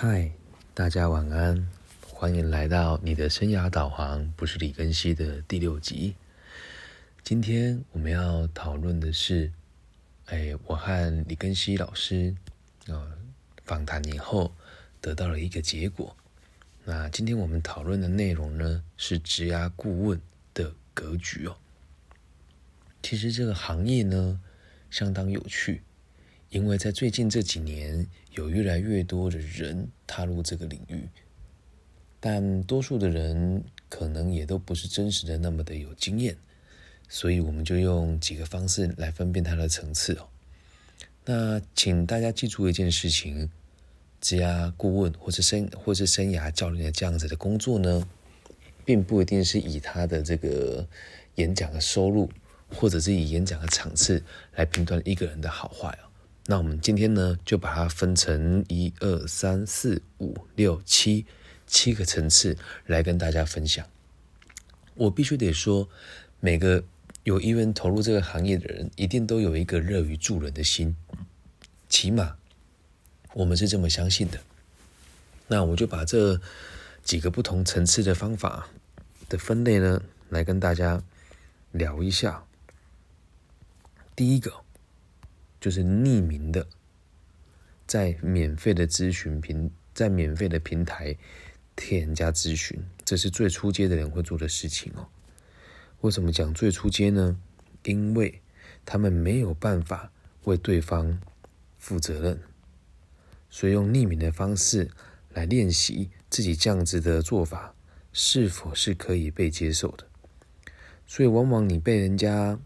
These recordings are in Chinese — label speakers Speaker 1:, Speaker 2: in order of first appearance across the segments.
Speaker 1: 嗨，大家晚安，欢迎来到你的生涯导航，不是李根熙的第六集。今天我们要讨论的是，哎，我和李根熙老师啊访谈以后得到了一个结果。那今天我们讨论的内容呢，是职涯顾问的格局哦。其实这个行业呢，相当有趣。因为在最近这几年，有越来越多的人踏入这个领域，但多数的人可能也都不是真实的那么的有经验，所以我们就用几个方式来分辨它的层次哦。那请大家记住一件事情：职业顾问或者生或是生涯教练的这样子的工作呢，并不一定是以他的这个演讲的收入，或者是以演讲的场次来评断一个人的好坏哦。那我们今天呢，就把它分成一二三四五六七七个层次来跟大家分享。我必须得说，每个有意愿投入这个行业的人，一定都有一个乐于助人的心，起码我们是这么相信的。那我就把这几个不同层次的方法的分类呢，来跟大家聊一下。第一个。就是匿名的，在免费的咨询平，在免费的平台替人家咨询，这是最初阶的人会做的事情哦。为什么讲最初阶呢？因为他们没有办法为对方负责任，所以用匿名的方式来练习自己这样子的做法是否是可以被接受的。所以往往你被人家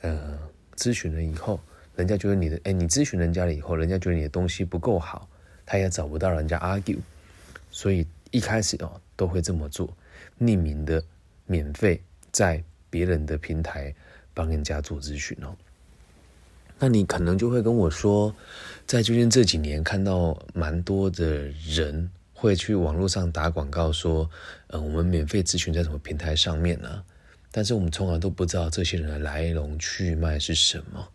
Speaker 1: 呃咨询了以后。人家觉得你的，哎，你咨询人家了以后，人家觉得你的东西不够好，他也找不到人家 argue，所以一开始哦都会这么做，匿名的、免费在别人的平台帮人家做咨询哦。那你可能就会跟我说，在最近这几年看到蛮多的人会去网络上打广告说，呃，我们免费咨询在什么平台上面呢？但是我们从来都不知道这些人的来龙去脉是什么。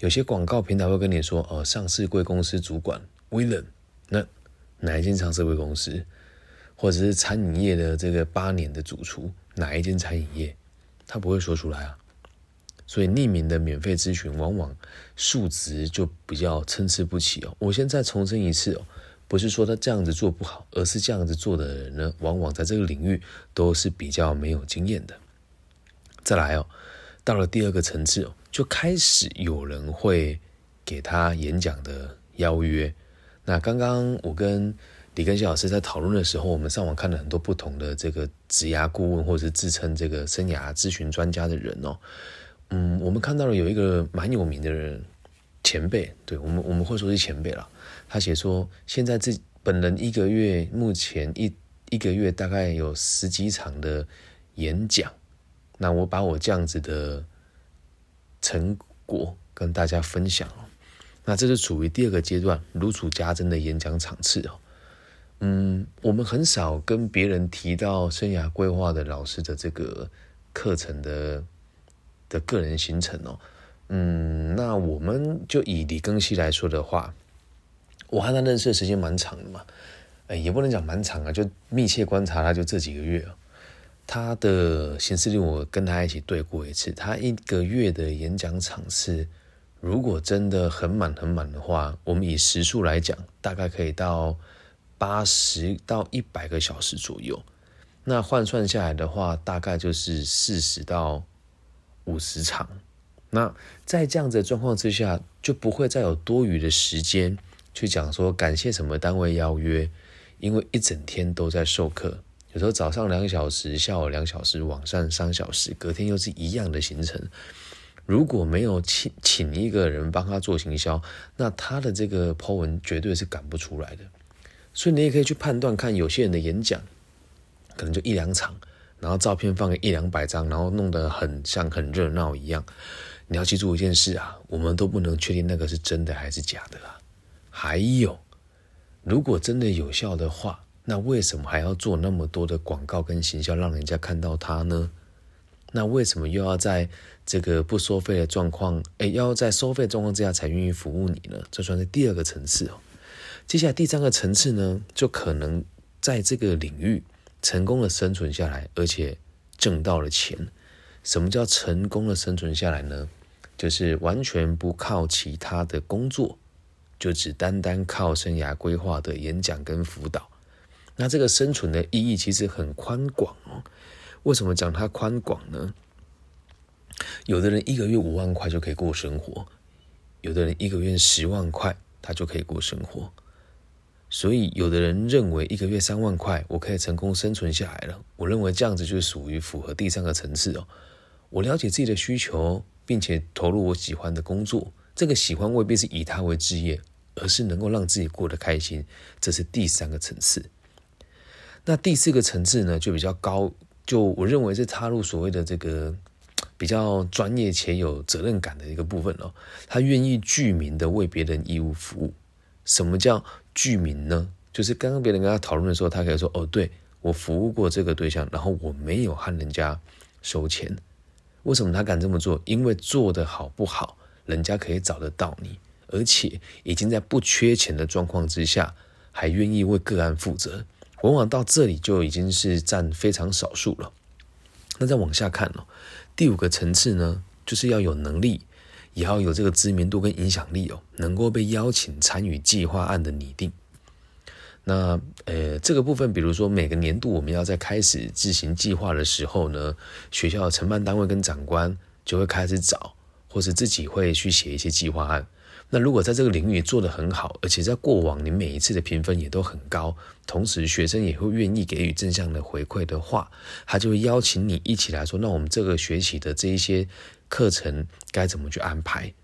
Speaker 1: 有些广告平台会跟你说：“哦，上市贵公司主管威廉，那哪一间上市贵公司？或者是餐饮业的这个八年的主厨，哪一间餐饮业？他不会说出来啊。所以匿名的免费咨询，往往数值就比较参差不齐哦。我现在重申一次哦，不是说他这样子做不好，而是这样子做的人呢，往往在这个领域都是比较没有经验的。再来哦，到了第二个层次。就开始有人会给他演讲的邀约。那刚刚我跟李根熙老师在讨论的时候，我们上网看了很多不同的这个职涯顾问或者是自称这个生涯咨询专家的人哦。嗯，我们看到了有一个蛮有名的人前辈，对我们我们会说是前辈了。他写说，现在这本人一个月目前一一个月大概有十几场的演讲。那我把我这样子的。成果跟大家分享哦，那这是处于第二个阶段，如数家珍的演讲场次哦。嗯，我们很少跟别人提到生涯规划的老师的这个课程的的个人行程哦。嗯，那我们就以李庚希来说的话，我和他认识的时间蛮长的嘛，哎，也不能讲蛮长啊，就密切观察他就这几个月哦。他的行事历我跟他一起对过一次，他一个月的演讲场次，如果真的很满很满的话，我们以时数来讲，大概可以到八十到一百个小时左右。那换算下来的话，大概就是四十到五十场。那在这样子的状况之下，就不会再有多余的时间去讲说感谢什么单位邀约，因为一整天都在授课。有时候早上两小时，下午两小时，晚上三小时，隔天又是一样的行程。如果没有请请一个人帮他做行销，那他的这个 po 文绝对是赶不出来的。所以你也可以去判断，看有些人的演讲，可能就一两场，然后照片放个一两百张，然后弄得很像很热闹一样。你要记住一件事啊，我们都不能确定那个是真的还是假的啊。还有，如果真的有效的话。那为什么还要做那么多的广告跟行销，让人家看到他呢？那为什么又要在这个不收费的状况，哎，要在收费状况之下才愿意服务你呢？这算是第二个层次哦。接下来第三个层次呢，就可能在这个领域成功的生存下来，而且挣到了钱。什么叫成功的生存下来呢？就是完全不靠其他的工作，就只单单靠生涯规划的演讲跟辅导。那这个生存的意义其实很宽广哦。为什么讲它宽广呢？有的人一个月五万块就可以过生活，有的人一个月十万块他就可以过生活。所以，有的人认为一个月三万块我可以成功生存下来了。我认为这样子就属于符合第三个层次哦。我了解自己的需求，并且投入我喜欢的工作。这个喜欢未必是以它为职业，而是能够让自己过得开心。这是第三个层次。那第四个层次呢，就比较高，就我认为是踏入所谓的这个比较专业且有责任感的一个部分哦。他愿意具名的为别人义务服务。什么叫？居民呢，就是刚刚别人跟他讨论的时候，他可以说：“哦，对我服务过这个对象，然后我没有和人家收钱。为什么他敢这么做？因为做得好不好，人家可以找得到你，而且已经在不缺钱的状况之下，还愿意为个案负责。往往到这里就已经是占非常少数了。那再往下看哦，第五个层次呢，就是要有能力。”也要有这个知名度跟影响力哦，能够被邀请参与计划案的拟定。那呃，这个部分，比如说每个年度我们要在开始执行计划的时候呢，学校的承办单位跟长官就会开始找，或是自己会去写一些计划案。那如果在这个领域做得很好，而且在过往你每一次的评分也都很高，同时学生也会愿意给予正向的回馈的话，他就会邀请你一起来说，那我们这个学期的这一些。课程该怎么去安排？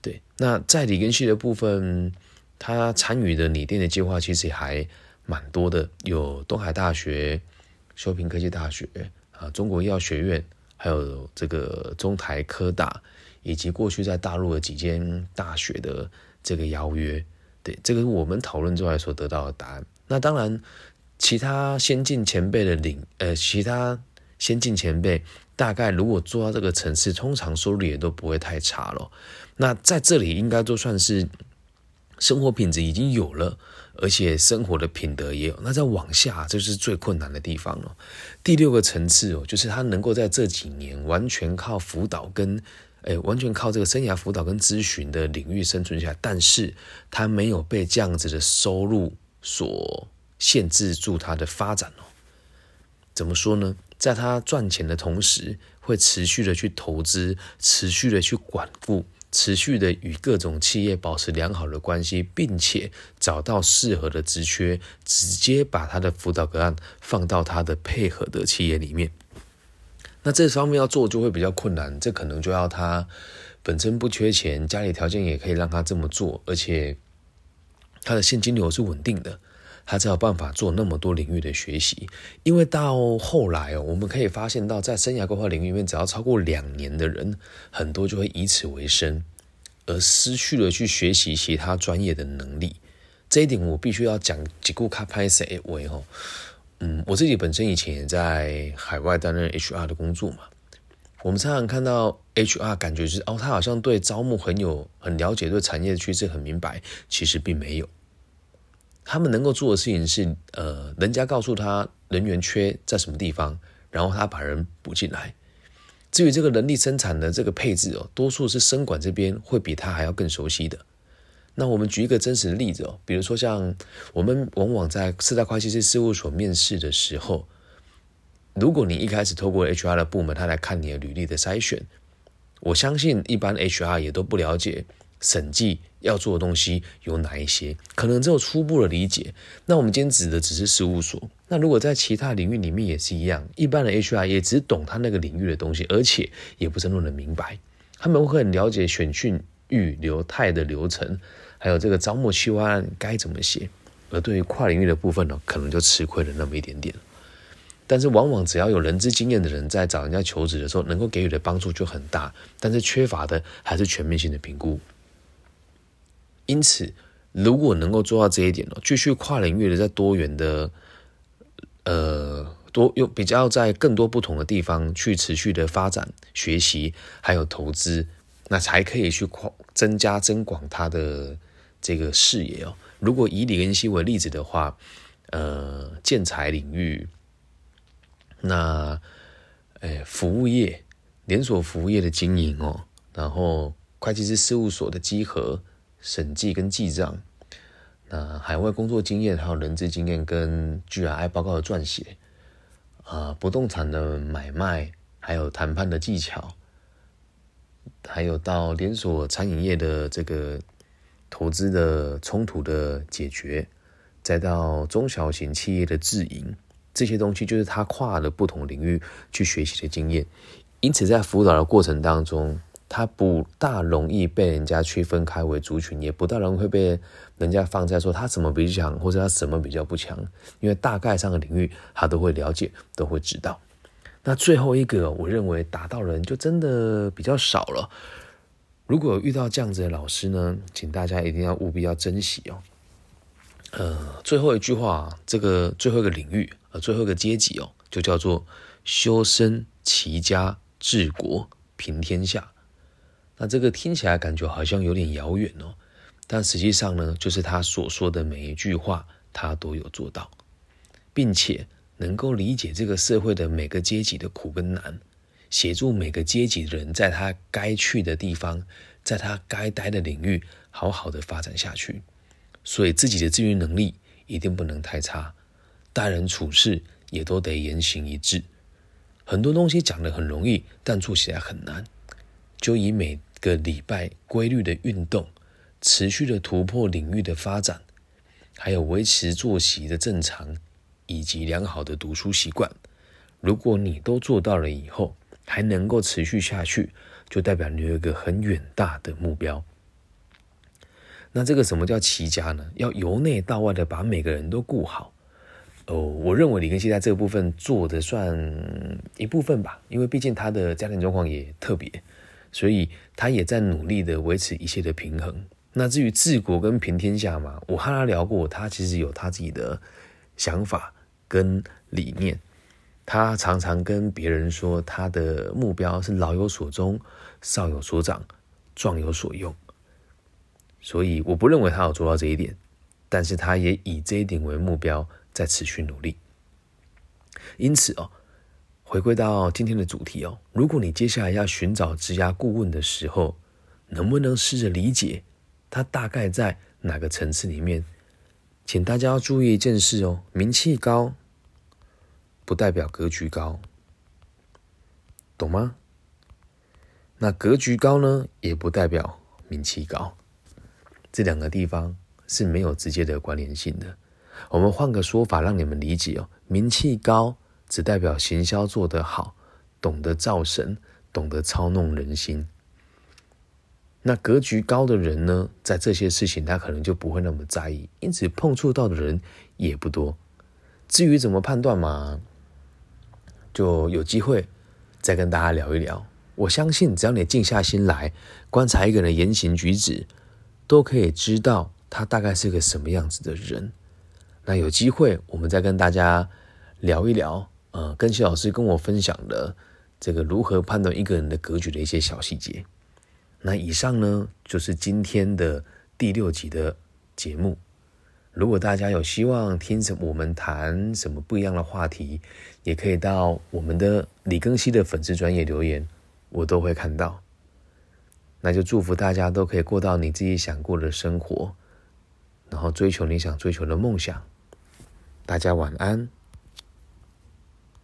Speaker 1: 对，那在理根系的部分，他参与的拟定的计划其实还蛮多的，有东海大学、修平科技大学啊、中国医药学院，还有这个中台科大，以及过去在大陆的几间大学的这个邀约。对，这个是我们讨论之外所得到的答案。那当然，其他先进前辈的领，呃，其他先进前辈。大概如果做到这个层次，通常收入也都不会太差了。那在这里应该都算是生活品质已经有了，而且生活的品德也有。那再往下，这是最困难的地方了。第六个层次哦，就是他能够在这几年完全靠辅导跟诶，完全靠这个生涯辅导跟咨询的领域生存下来，但是他没有被这样子的收入所限制住他的发展哦。怎么说呢？在他赚钱的同时，会持续的去投资，持续的去管顾，持续的与各种企业保持良好的关系，并且找到适合的职缺，直接把他的辅导个案放到他的配合的企业里面。那这方面要做就会比较困难，这可能就要他本身不缺钱，家里条件也可以让他这么做，而且他的现金流是稳定的。他才有办法做那么多领域的学习，因为到后来哦，我们可以发现到，在生涯规划领域里面，只要超过两年的人，很多就会以此为生，而失去了去学习其他专业的能力。这一点我必须要讲几顾卡拍谁为哦，嗯，我自己本身以前也在海外担任 HR 的工作嘛，我们常常看到 HR 感觉是哦，他好像对招募很有很了解，对产业的趋势很明白，其实并没有。他们能够做的事情是，呃，人家告诉他人员缺在什么地方，然后他把人补进来。至于这个人力生产的这个配置哦，多数是生管这边会比他还要更熟悉的。那我们举一个真实的例子哦，比如说像我们往往在四大会计师事务所面试的时候，如果你一开始透过 HR 的部门他来看你的履历的筛选，我相信一般 HR 也都不了解。审计要做的东西有哪一些？可能只有初步的理解。那我们今天指的只是事务所。那如果在其他领域里面也是一样，一般的 HR 也只懂他那个领域的东西，而且也不是那么的明白。他们会很了解选训预留态的流程，还有这个招募计划案该怎么写。而对于跨领域的部分呢，可能就吃亏了那么一点点。但是往往只要有人资经验的人在找人家求职的时候，能够给予的帮助就很大。但是缺乏的还是全面性的评估。因此，如果能够做到这一点哦，继续跨领域的在多元的，呃，多用比较在更多不同的地方去持续的发展、学习，还有投资，那才可以去扩增加增广他的这个视野哦，如果以李根熙为例子的话，呃，建材领域，那，诶，服务业，连锁服务业的经营哦，然后会计师事务所的稽核、审计跟记账，那海外工作经验还有人资经验跟 GRI 报告的撰写，啊，不动产的买卖还有谈判的技巧。还有到连锁餐饮业的这个投资的冲突的解决，再到中小型企业的自营，这些东西就是他跨了不同领域去学习的经验。因此，在辅导的过程当中，他不大容易被人家区分开为族群，也不大容易会被人家放在说他什么比较强，或者他什么比较不强，因为大概上的领域他都会了解，都会知道。那最后一个，我认为达到人就真的比较少了。如果遇到这样子的老师呢，请大家一定要务必要珍惜哦。呃，最后一句话，这个最后一个领域，呃，最后一个阶级哦，就叫做修身齐家治国平天下。那这个听起来感觉好像有点遥远哦，但实际上呢，就是他所说的每一句话，他都有做到，并且。能够理解这个社会的每个阶级的苦跟难，协助每个阶级的人在他该去的地方，在他该待的领域好好的发展下去。所以自己的自愈能力一定不能太差，待人处事也都得言行一致。很多东西讲的很容易，但做起来很难。就以每个礼拜规律的运动，持续的突破领域的发展，还有维持作息的正常。以及良好的读书习惯，如果你都做到了以后，还能够持续下去，就代表你有一个很远大的目标。那这个什么叫齐家呢？要由内到外的把每个人都顾好。哦，我认为李根熙在这个部分做的算一部分吧，因为毕竟他的家庭状况也特别，所以他也在努力的维持一切的平衡。那至于治国跟平天下嘛，我和他聊过，他其实有他自己的。想法跟理念，他常常跟别人说，他的目标是老有所终，少有所长，壮有所用。所以我不认为他有做到这一点，但是他也以这一点为目标，在持续努力。因此哦，回归到今天的主题哦，如果你接下来要寻找职涯顾问的时候，能不能试着理解他大概在哪个层次里面？请大家要注意一件事哦，名气高不代表格局高，懂吗？那格局高呢，也不代表名气高，这两个地方是没有直接的关联性的。我们换个说法让你们理解哦，名气高只代表行销做得好，懂得造神，懂得操弄人心。那格局高的人呢，在这些事情他可能就不会那么在意，因此碰触到的人也不多。至于怎么判断嘛，就有机会再跟大家聊一聊。我相信，只要你静下心来观察一个人的言行举止，都可以知道他大概是个什么样子的人。那有机会我们再跟大家聊一聊，呃，跟谢老师跟我分享的这个如何判断一个人的格局的一些小细节。那以上呢，就是今天的第六集的节目。如果大家有希望听什我们谈什么不一样的话题，也可以到我们的李庚希的粉丝专业留言，我都会看到。那就祝福大家都可以过到你自己想过的生活，然后追求你想追求的梦想。大家晚安。